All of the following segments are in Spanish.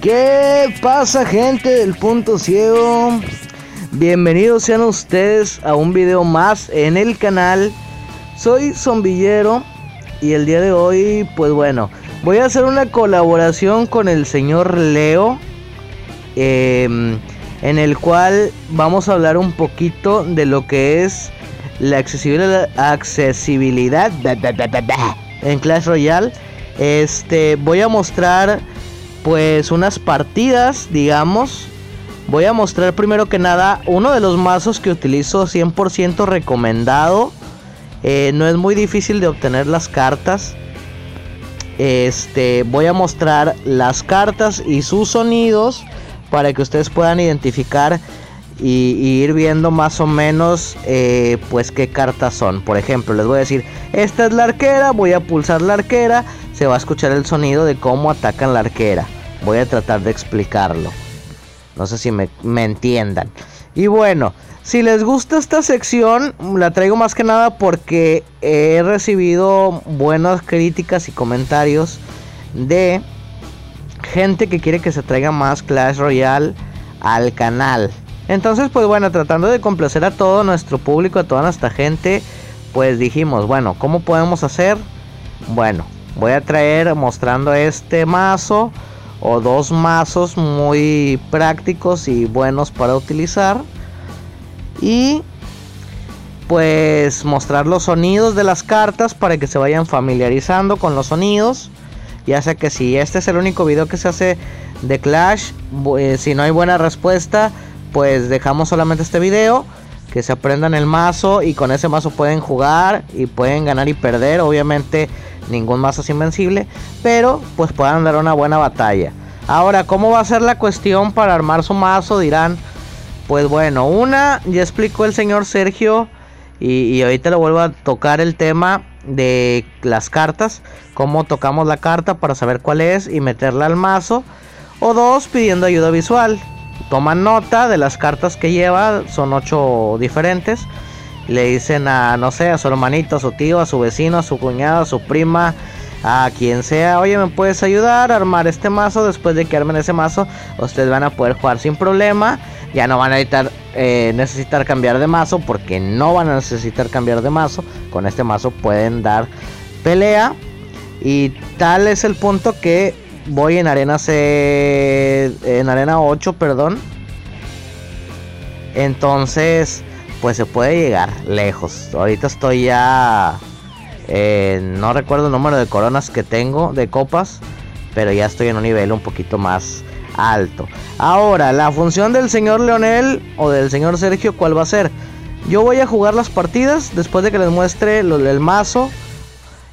¿Qué pasa gente del punto ciego? Bienvenidos sean ustedes a un video más en el canal. Soy Zombillero y el día de hoy, pues bueno, voy a hacer una colaboración con el señor Leo. Em, en el cual vamos a hablar un poquito de lo que es la accesibilidad, accesibilidad en Clash Royale. Este, voy a mostrar pues unas partidas, digamos. Voy a mostrar primero que nada uno de los mazos que utilizo 100% recomendado. Eh, no es muy difícil de obtener las cartas. Este, voy a mostrar las cartas y sus sonidos para que ustedes puedan identificar y, ir viendo más o menos eh, pues qué cartas son. Por ejemplo, les voy a decir, esta es la arquera, voy a pulsar la arquera se va a escuchar el sonido de cómo atacan la arquera. Voy a tratar de explicarlo. No sé si me, entiendan. Y bueno, si les gusta esta sección, la traigo más que nada porque he recibido buenas críticas y comentarios de gente que quiere que se traiga más Clash Royale al canal. Entonces, pues bueno, tratando de complacer a todo nuestro público, a toda nuestra gente, pues dijimos, bueno, ¿cómo podemos hacer? Bueno, voy a traer mostrando este mazo o dos mazos muy prácticos y buenos para utilizar. Y pues mostrar los sonidos de las cartas para que se vayan familiarizando con los sonidos. Ya sea que si este es el único video que se hace de Clash eh, si no hay buena respuesta pues dejamos solamente este video que se aprendan el mazo y con ese mazo pueden jugar y pueden ganar y perder obviamente ningún mazo es invencible, pero pues puedan dar una buena batalla. Ahora, ¿cómo va a ser la cuestión para armar su mazo? Dirán, pues bueno, una, ya explicó el señor Sergio y, y ahorita le vuelvo a tocar el tema de las cartas, cómo tocamos la carta para saber cuál es y meterla al mazo. O dos, pidiendo ayuda visual. Toman nota de las cartas que lleva, son ocho diferentes le dicen a, no sé, a su hermanito, a su tío, a su vecino, a su cuñado, a su prima, a quien sea, oye, ¿me puedes ayudar a armar este mazo? Después de que armen ese mazo, ustedes van a poder jugar sin problema. Ya no van a necesitar, eh, necesitar cambiar de mazo, porque no van a necesitar cambiar de mazo. Con este mazo pueden dar pelea. Y tal es el punto que voy en arena C, en arena 8, perdón. Entonces, pues se puede llegar lejos. Ahorita estoy ya... Eh, no recuerdo el número de coronas que tengo, de copas, pero ya estoy en un nivel un poquito más alto. Ahora, la función del señor Leonel o del señor Sergio, ¿cuál va a ser? Yo voy a jugar las partidas después de que les muestre el mazo,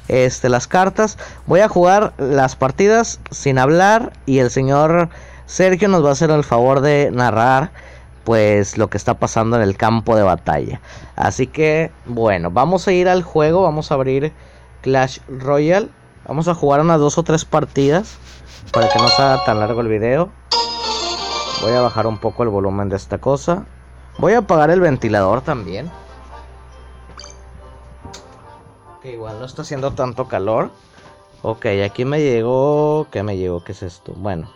este, las cartas. Voy a jugar las partidas sin hablar y el señor Sergio nos va a hacer el favor de narrar pues lo que está pasando en el campo de batalla. Así que bueno, vamos a ir al juego, vamos a abrir Clash Royale. Vamos a jugar unas dos o tres partidas para que no sea tan largo el video. Voy a bajar un poco el volumen de esta cosa. Voy a apagar el ventilador también. Que igual no está haciendo tanto calor. Ok, aquí me llegó... ¿Qué me llegó? ¿Qué es esto? Bueno.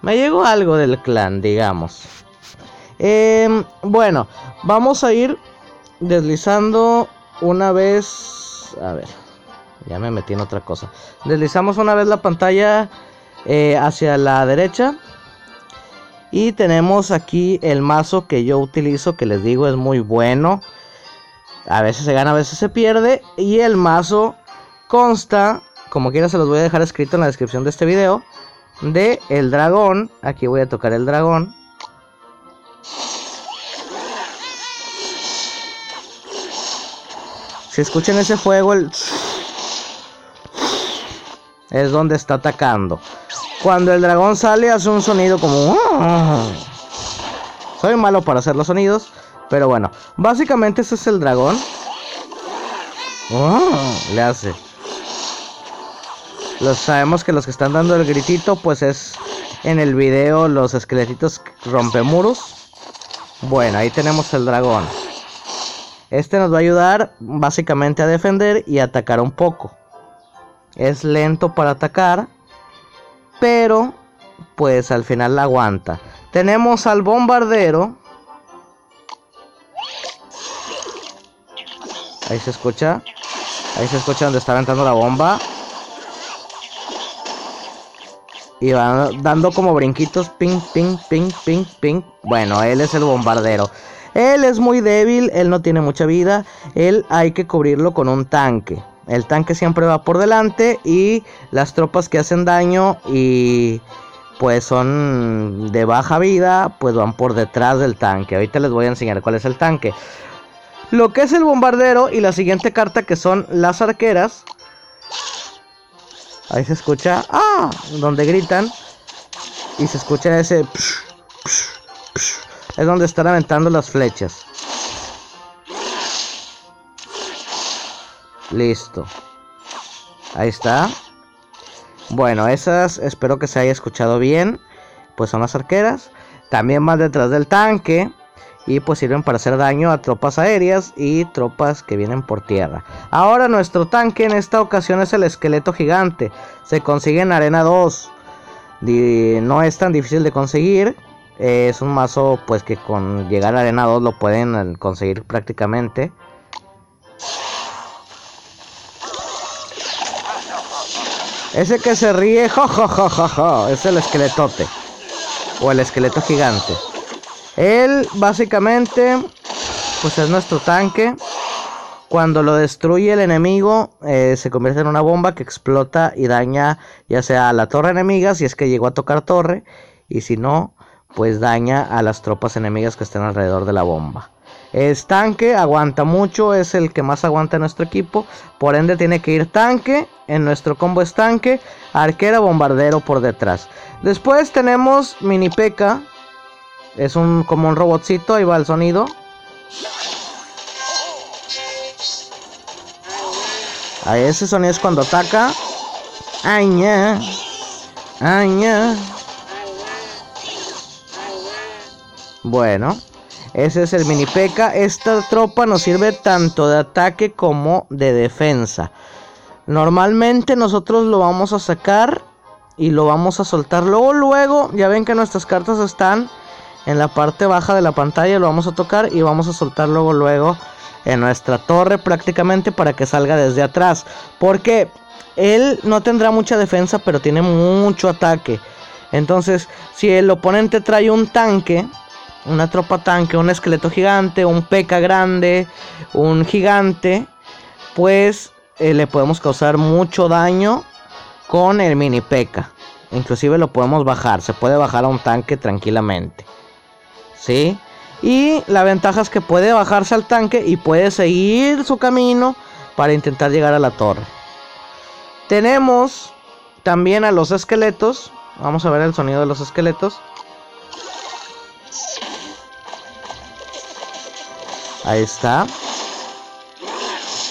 Me llegó algo del clan, digamos. Em, bueno, vamos a ir deslizando una vez. A ver, ya me metí en otra cosa. Deslizamos una vez la pantalla eh, hacia la derecha. Y tenemos aquí el mazo que yo utilizo, que les digo es muy bueno. A veces se gana, a veces se pierde. Y el mazo consta, como quiera se los voy a dejar escrito en la descripción de este video, de el dragón. Aquí voy a tocar el dragón Si escuchan ese fuego, es donde está atacando. Cuando el dragón sale, hace un sonido como. Soy malo para hacer los sonidos, pero bueno, básicamente ese es el dragón. Le hace. Los, sabemos que los que están dando el gritito, pues es en el video los esqueletitos rompemuros. Bueno, ahí tenemos el dragón. Este nos va a ayudar básicamente a defender y atacar un poco. Es lento para atacar, pero pues al final la aguanta. Tenemos al bombardero. Ahí se escucha. Ahí se escucha donde está aventando la bomba. Y va dando como brinquitos. Ping, ping, ping, ping, ping. Bueno, él es el bombardero. Él es muy débil, él no tiene mucha vida. Él hay que cubrirlo con un tanque. El tanque siempre va por delante y las tropas que hacen daño y pues son de baja vida, pues van por detrás del tanque. Ahorita les voy a enseñar cuál es el tanque. Lo que es el bombardero y la siguiente carta que son las arqueras. Ahí se escucha, ah, donde gritan y se escucha ese es donde están aventando las flechas. Listo. Ahí está. Bueno, esas espero que se haya escuchado bien. Pues son las arqueras. También van detrás del tanque. Y pues sirven para hacer daño a tropas aéreas y tropas que vienen por tierra. Ahora nuestro tanque en esta ocasión es el esqueleto gigante. Se consigue en arena 2. No es tan difícil de conseguir. Es un mazo pues que con llegar a arena 2 lo pueden conseguir prácticamente. Ese que se ríe, jo, es el esqueletote. O el esqueleto gigante. Él básicamente, pues es nuestro tanque. Cuando lo destruye el enemigo, eh, se convierte en una bomba que explota y daña ya sea a la torre enemiga, si es que llegó a tocar torre, y si no, pues daña a las tropas enemigas que estén alrededor de la bomba. Es tanque, aguanta mucho, es el que más aguanta nuestro equipo. Por ende tiene que ir tanque, en nuestro combo es tanque, arquera, bombardero por detrás. Después tenemos mini P.E.K.K.A. Es un como un robotcito, ahí va el sonido. Ese sonido es cuando ataca. Aña. Aña. Bueno. Ese es el mini P.E.K.K.A. Esta tropa nos sirve tanto de ataque como de defensa. Normalmente nosotros lo vamos a sacar y lo vamos a soltar. Luego, luego, ya ven que nuestras cartas están en la parte baja de la pantalla. Lo vamos a tocar y vamos a soltar luego, luego en nuestra torre prácticamente para que salga desde atrás. Porque él no tendrá mucha defensa, pero tiene mucho ataque. Entonces, si el oponente trae un tanque una tropa tanque, un esqueleto gigante, un peca grande, un gigante, pues eh, le podemos causar mucho daño con el mini peca. Inclusive lo podemos bajar, se puede bajar a un tanque tranquilamente. ¿Sí? Y la ventaja es que puede bajarse al tanque y puede seguir su camino para intentar llegar a la torre. Tenemos también a los esqueletos. Vamos a ver el sonido de los esqueletos. Ahí está.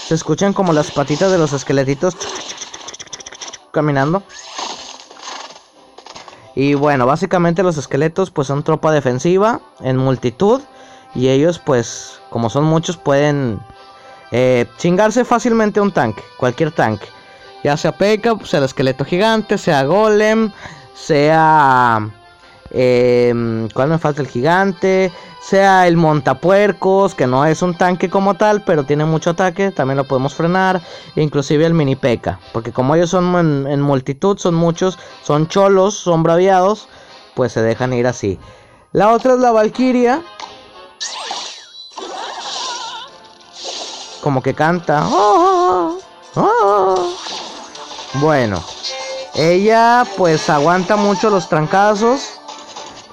Se escuchan como las patitas de los esqueletitos caminando. Y bueno, básicamente los esqueletos pues son tropa defensiva en multitud. Y ellos pues, como son muchos, pueden eh, chingarse fácilmente un tanque, cualquier tanque. Ya sea P.E.K.K.A, sea el esqueleto gigante, sea Golem, sea... Eh, ¿Cuál me falta el gigante? sea el montapuercos, que no es un tanque como tal, pero tiene mucho ataque, también lo podemos frenar, inclusive el mini peca, porque como ellos son en, multitud, son muchos, son cholos, son braviados, pues se dejan ir así. La otra es la Valkyria. Como que canta. ¡Oh! ¡Oh! Bueno, ella pues aguanta mucho los trancazos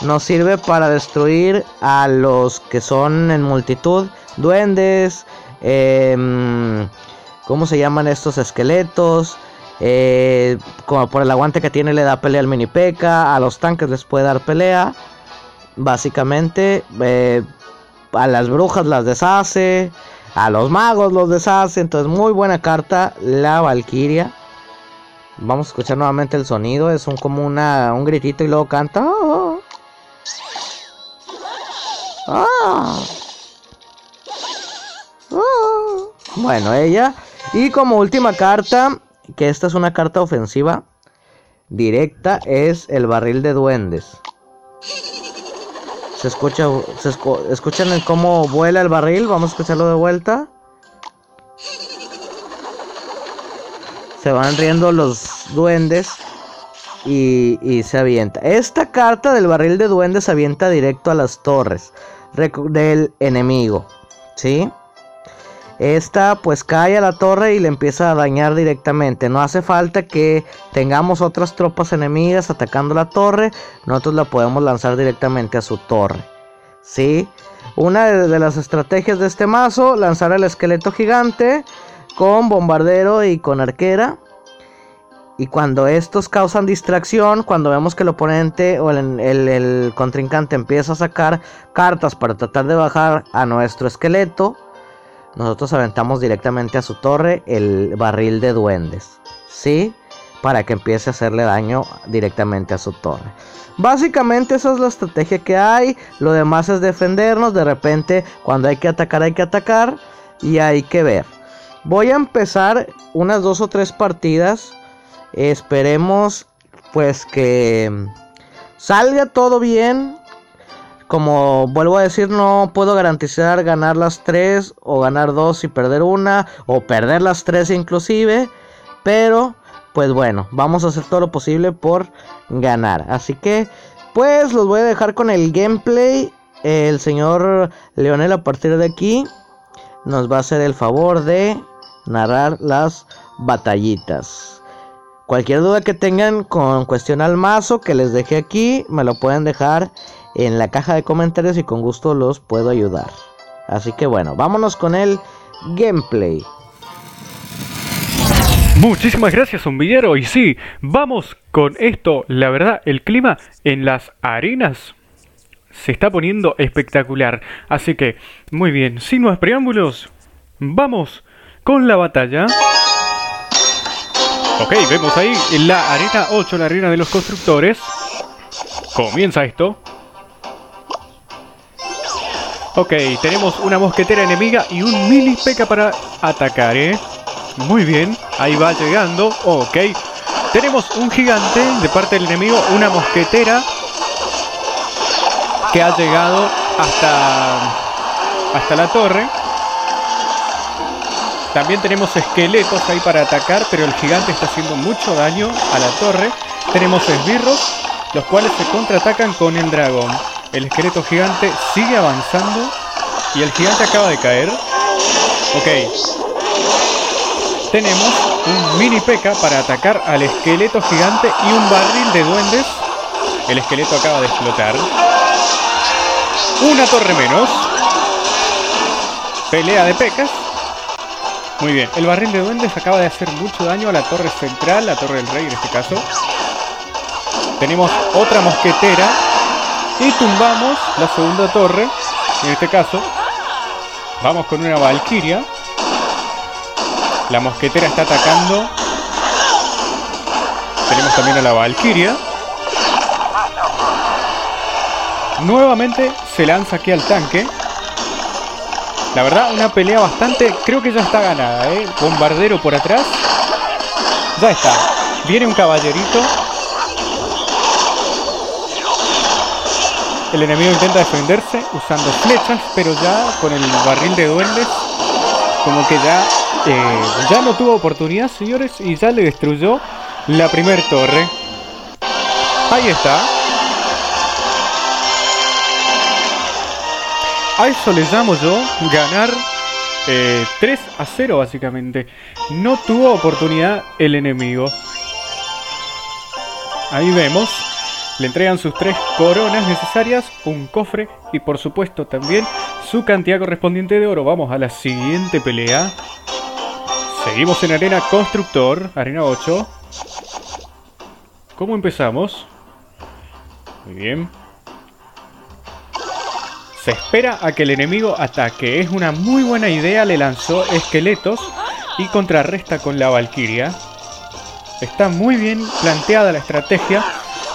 nos sirve para destruir a los que son en multitud, duendes, em, ¿cómo se llaman estos esqueletos? Eh, como por el aguante que tiene le da pelea al mini peca, a los tanques les puede dar pelea, básicamente eh, a las brujas las deshace, a los magos los deshace, entonces muy buena carta la Valkyria. Vamos a escuchar nuevamente el sonido, es un como una, un gritito y luego canta. Oh, Ah. Ah. Bueno, ella. Y como última carta, que esta es una carta ofensiva. directa es el barril de duendes. Se escucha, escuchan cómo vuela el barril. Vamos a escucharlo de vuelta. Se van riendo los duendes y, y, se avienta. Esta carta del barril de duendes se avienta directo a las torres del enemigo. ¿Sí? Esta pues cae a la torre y le empieza a dañar directamente. No hace falta que tengamos otras tropas enemigas atacando la torre. Nosotros la podemos lanzar directamente a su torre. ¿Sí? Una de las estrategias de este mazo, lanzar el esqueleto gigante con bombardero y con arquera. Y cuando estos causan distracción, cuando vemos que el oponente o el, contrincante empieza a sacar cartas para tratar de bajar a nuestro esqueleto, nosotros aventamos directamente a su torre el barril de duendes. ¿Sí? Para que empiece a hacerle daño directamente a su torre. Básicamente esa es la estrategia que hay. Lo demás es defendernos. De repente cuando hay que atacar hay que atacar. Y hay que ver. Voy a empezar unas dos o tres partidas. Esperemos pues que salga todo bien. Como vuelvo a decir, no puedo garantizar ganar las tres o ganar dos y perder una o perder las tres inclusive. Pero, pues bueno, vamos a hacer todo lo posible por ganar. Así que, pues los voy a dejar con el gameplay. El señor Leonel a partir de aquí nos va a hacer el favor de narrar las batallitas. Cualquier duda que tengan con cuestión al mazo que les dejé aquí, me lo pueden dejar en la caja de comentarios y con gusto los puedo ayudar. Así que bueno, vámonos con el gameplay. Muchísimas gracias, zombillero. Y sí, vamos con esto. La verdad, el clima en las arenas se está poniendo espectacular. Así que, muy bien, sin más preámbulos, vamos con la batalla. Ok, vemos ahí la arena 8, la arena de los constructores. Comienza esto. Ok, tenemos una mosquetera enemiga y un mini peca para atacar, ¿eh? Muy bien, ahí va llegando. Ok, tenemos un gigante de parte del enemigo, una mosquetera que ha llegado hasta, hasta la torre. También tenemos esqueletos ahí para atacar, pero el gigante está haciendo mucho daño a la torre. Tenemos esbirros, los cuales se contraatacan con el dragón. El esqueleto gigante sigue avanzando y el gigante acaba de caer. Ok. Tenemos un mini peca para atacar al esqueleto gigante y un barril de duendes. El esqueleto acaba de explotar. Una torre menos. Pelea de pecas. Muy bien, el barril de duendes acaba de hacer mucho daño a la torre central, la torre del rey en este caso. Tenemos otra mosquetera y tumbamos la segunda torre. En este caso, vamos con una valquiria. La mosquetera está atacando. Tenemos también a la valquiria. Nuevamente se lanza aquí al tanque. La verdad, una pelea bastante... Creo que ya está ganada, ¿eh? Bombardero por atrás. Ya está. Viene un caballerito. El enemigo intenta defenderse usando flechas, pero ya con el barril de duendes, como que ya, eh, ya no tuvo oportunidad, señores, y ya le destruyó la primer torre. Ahí está. A eso le llamo yo ganar 3 eh, a 0 básicamente. No tuvo oportunidad el enemigo. Ahí vemos le entregan sus tres coronas necesarias, un cofre y por supuesto también su cantidad correspondiente de oro. Vamos a la siguiente pelea. Seguimos en arena constructor, arena 8. ¿Cómo empezamos? Muy bien. Se espera a que el enemigo ataque. Es una muy buena idea. Le lanzó esqueletos y contrarresta con la valquiria. Está muy bien planteada la estrategia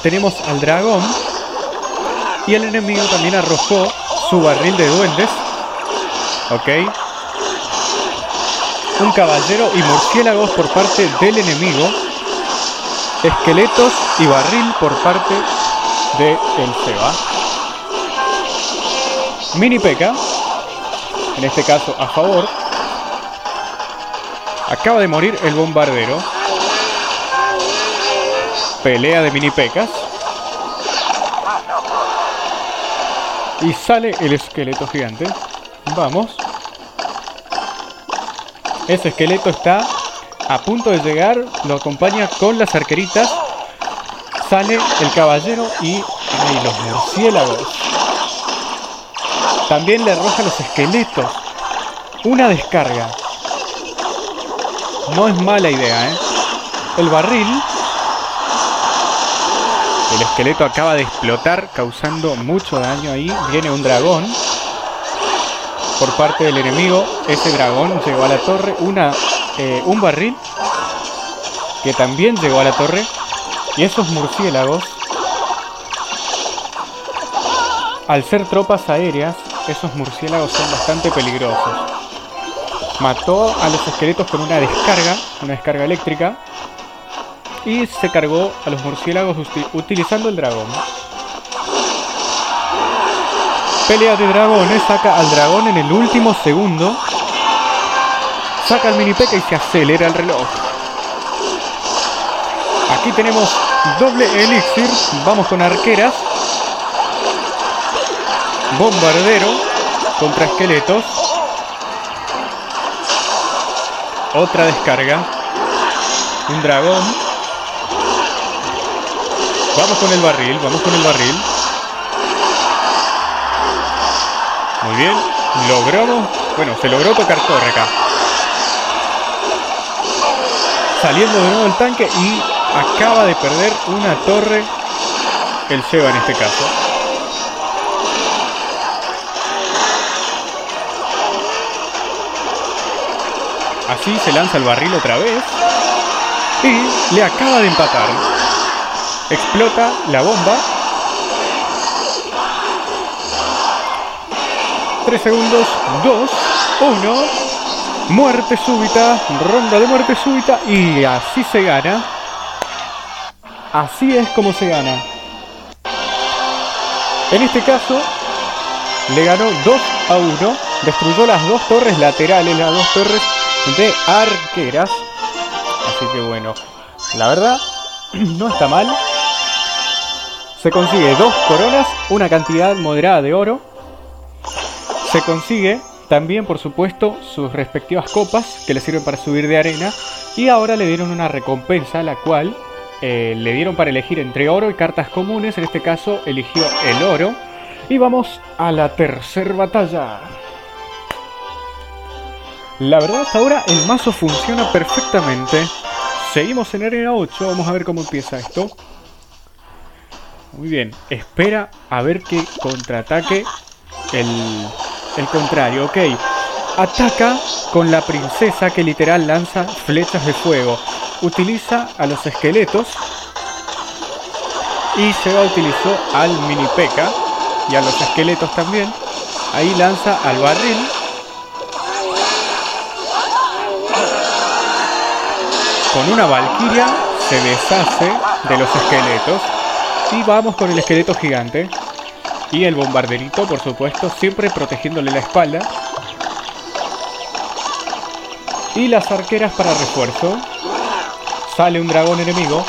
tenemos al dragón. Y el enemigo también arrojó su barril de duendes. Ok. Un caballero y murciélagos por parte del enemigo. esqueletos y barril por parte de el Seba. Mini Peca, en este caso a favor. Acaba de morir el bombardero. Pelea de mini pecas. Y sale el esqueleto gigante. Vamos. Ese esqueleto está a punto de llegar. Lo acompaña con las arqueritas. Sale el caballero y los murciélagos. También le arroja los esqueletos. Una descarga. No es mala idea, ¿eh? El barril. El esqueleto acaba de explotar, causando mucho daño ahí. Viene un dragón. Por parte del enemigo. Ese dragón llegó a la torre. Una, eh, un barril. Que también llegó a la torre. Y esos murciélagos. Al ser tropas aéreas, esos murciélagos son bastante peligrosos. Mató a los esqueletos con una descarga, una descarga eléctrica. Y se cargó a los murciélagos utilizando el dragón. Pelea de dragones, saca al dragón en el último segundo. Saca el mini y se acelera el reloj. Aquí tenemos doble elixir. Vamos con arqueras. Bombardero contra esqueletos. Otra descarga. Un dragón. Vamos con el barril, vamos con el barril. Muy bien. Logramos. Bueno, se logró tocar torre acá. Saliendo de nuevo el tanque y acaba de perder una torre. El Seba en este caso. Así se lanza el barril otra vez. Y le acaba de empatar. Explota la bomba. 3 segundos. 2. 1. Muerte súbita. Ronda de muerte súbita. Y así se gana. Así es como se gana. En este caso, le ganó 2 a 1. Destruyó las dos torres laterales, las dos torres de arqueras. Así que bueno, la verdad, no está mal. Se consigue dos coronas, una cantidad moderada de oro. Se consigue también, por supuesto, sus respectivas copas que le sirven para subir de arena. Y ahora le dieron una recompensa, la cual eh, le dieron para elegir entre oro y cartas comunes. En este caso, eligió el oro. Y vamos a la tercera batalla. La verdad hasta ahora el mazo funciona perfectamente. Seguimos en arena 8, vamos a ver cómo empieza esto. Muy bien, espera a ver que contraataque el, el contrario. Ok, ataca con la princesa que literal lanza flechas de fuego. Utiliza a los esqueletos. Y se va utilizó al mini peca y a los esqueletos también. Ahí lanza al barril Con una valquiria se deshace de los esqueletos. Y vamos con el esqueleto gigante. Y el bombarderito, por supuesto, siempre protegiéndole la espalda. Y las arqueras para refuerzo. Sale un dragón enemigo.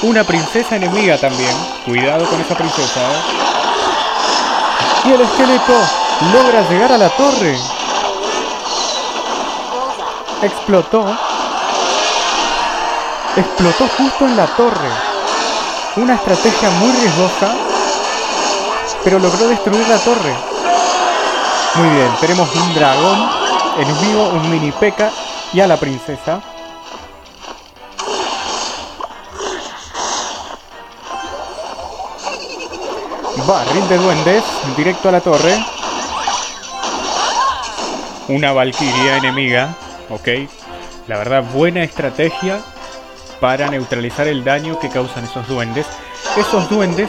Una princesa enemiga también. Cuidado con esa princesa. ¿eh? Y el esqueleto logra llegar a la torre. Explotó explotó justo en la torre. Una estrategia muy riesgosa, pero logró destruir la torre. Muy bien, tenemos un dragón enemigo, un mini peca y a la princesa. Barril de duendes, directo a la torre. Una valquiria enemiga, ok. La verdad, buena estrategia para neutralizar el daño que causan esos duendes. Esos duendes,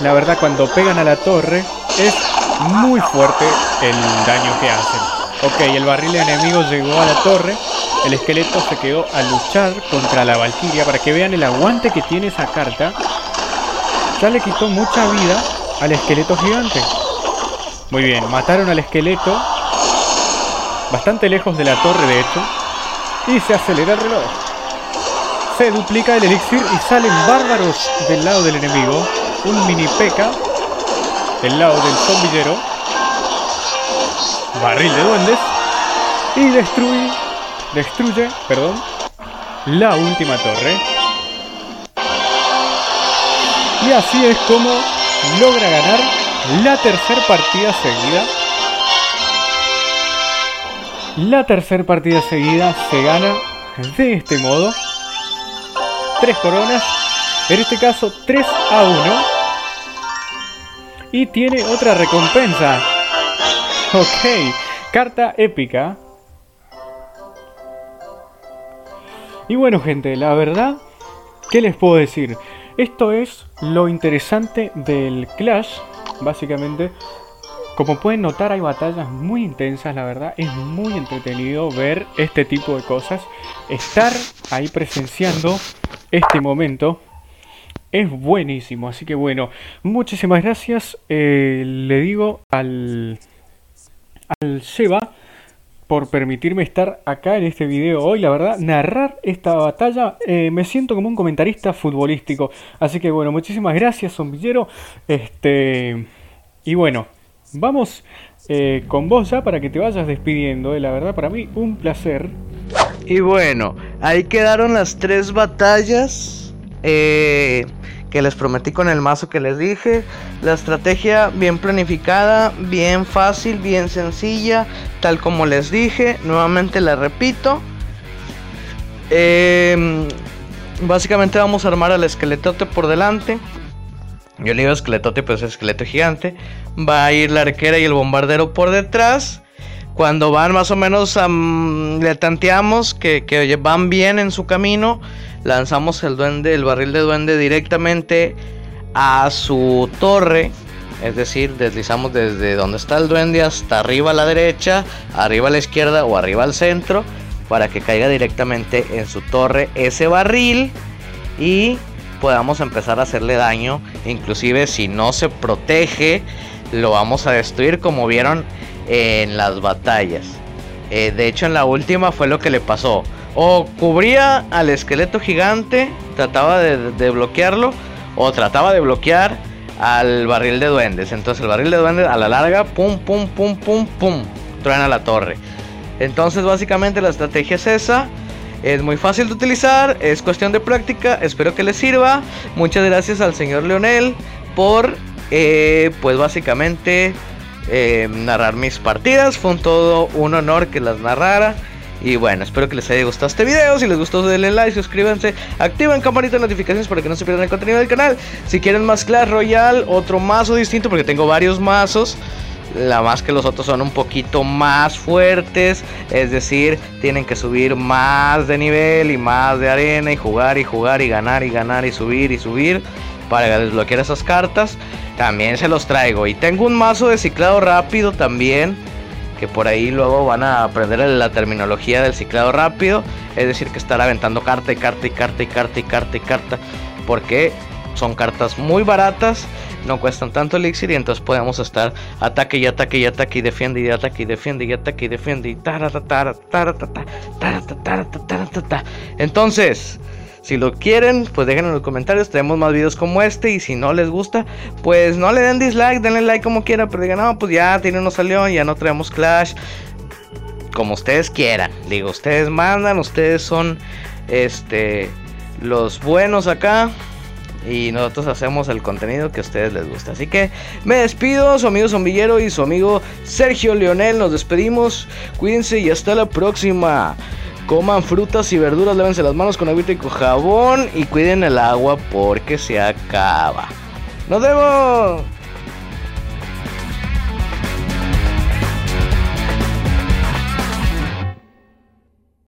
la verdad, cuando pegan a la torre, es muy fuerte el daño que hacen. Ok, el barril enemigo llegó a la torre. El esqueleto se quedó a luchar contra la Valkyria para que vean el aguante que tiene esa carta. Ya le quitó mucha vida al esqueleto gigante. Muy bien, mataron al esqueleto. Bastante lejos de la torre, de hecho. Y se acelera el reloj. Se duplica el elixir y salen bárbaros del lado del enemigo. Un mini peca del lado del zombillero. Barril de duendes. Y destruye, destruye, perdón, la última torre. Y así es como logra ganar la tercera partida seguida. La tercera partida seguida se gana de este modo. Tres coronas. En este caso 3 a 1. Y tiene otra recompensa. Ok. Carta épica. Y bueno gente, la verdad, ¿qué les puedo decir? Esto es lo interesante del Clash, básicamente. Como pueden notar hay batallas muy intensas, la verdad. Es muy entretenido ver este tipo de cosas. Estar ahí presenciando este momento es buenísimo. Así que bueno, muchísimas gracias. Eh, le digo al, al Seba por permitirme estar acá en este video hoy. La verdad, narrar esta batalla eh, me siento como un comentarista futbolístico. Así que bueno, muchísimas gracias, zombillero. Este, y bueno, vamos eh, con vos ya para que te vayas despidiendo. Eh. La verdad, para mí, un placer. Y bueno, ahí quedaron las tres batallas. Eh que les prometí con el mazo que les dije. La estrategia bien planificada, bien fácil, bien sencilla, tal como les dije. Nuevamente la repito. Em, básicamente vamos a armar al esqueletote por delante. Yo le digo esqueletote, pues es esqueleto gigante. Va a ir la arquera y el bombardero por detrás. Cuando van más o menos, le tanteamos que, que van bien en su camino lanzamos el duende, el barril de duende directamente a su torre. Es decir, deslizamos desde donde está el duende hasta arriba a la derecha, arriba a la izquierda o arriba al centro. Para que caiga directamente en su torre ese barril. Y podamos empezar a hacerle daño. Inclusive si no se protege, lo vamos a destruir como vieron en las batallas. Eh, de hecho en la última fue lo que le pasó o cubría al esqueleto gigante, trataba de, bloquearlo, o trataba de bloquear al barril de duendes. Entonces el barril de duendes a la larga, pum, pum, pum, pum, pum, truena la torre. Entonces básicamente la estrategia es esa. Es muy fácil de utilizar, es cuestión de práctica, espero que les sirva. Muchas gracias al señor Leonel por, pues básicamente, eh, narrar mis partidas. Fue un todo un honor que las narrara. Y bueno, espero que les haya gustado este video. Si les gustó, denle like, suscríbanse, activen campanita de notificaciones para que no se pierdan el contenido del canal. Si quieren más Clash Royale, otro mazo distinto, porque tengo varios mazos. La más que los otros son un poquito más fuertes, es decir, tienen que subir más de nivel y más de arena y jugar y jugar y ganar y ganar y subir y subir para desbloquear esas cartas. También se los traigo. Y tengo un mazo de ciclado rápido también que por ahí luego van a aprender la terminología del ciclado rápido, es decir, que estar aventando carta y carta y carta y carta y carta y carta, porque son cartas muy baratas, no cuestan tanto elixir y entonces podemos estar ataque y ataque y ataque y defiende y ataque y defiende y ataque y defiende y entonces si lo quieren, pues dejen en los comentarios. Tenemos más videos como este. Y si no les gusta, pues no le den dislike, denle like como quieran. Pero digan, no, pues ya tiene uno salió, ya no traemos Clash. Como ustedes quieran. Digo, ustedes mandan, ustedes son este los buenos acá. Y nosotros hacemos el contenido que a ustedes les gusta. Así que me despido, su amigo Zombillero y su amigo Sergio Leonel. Nos despedimos. Cuídense y hasta la próxima. Coman frutas y verduras, lávense las manos con agüita y con jabón y cuiden el agua porque se acaba. ¡Nos vemos!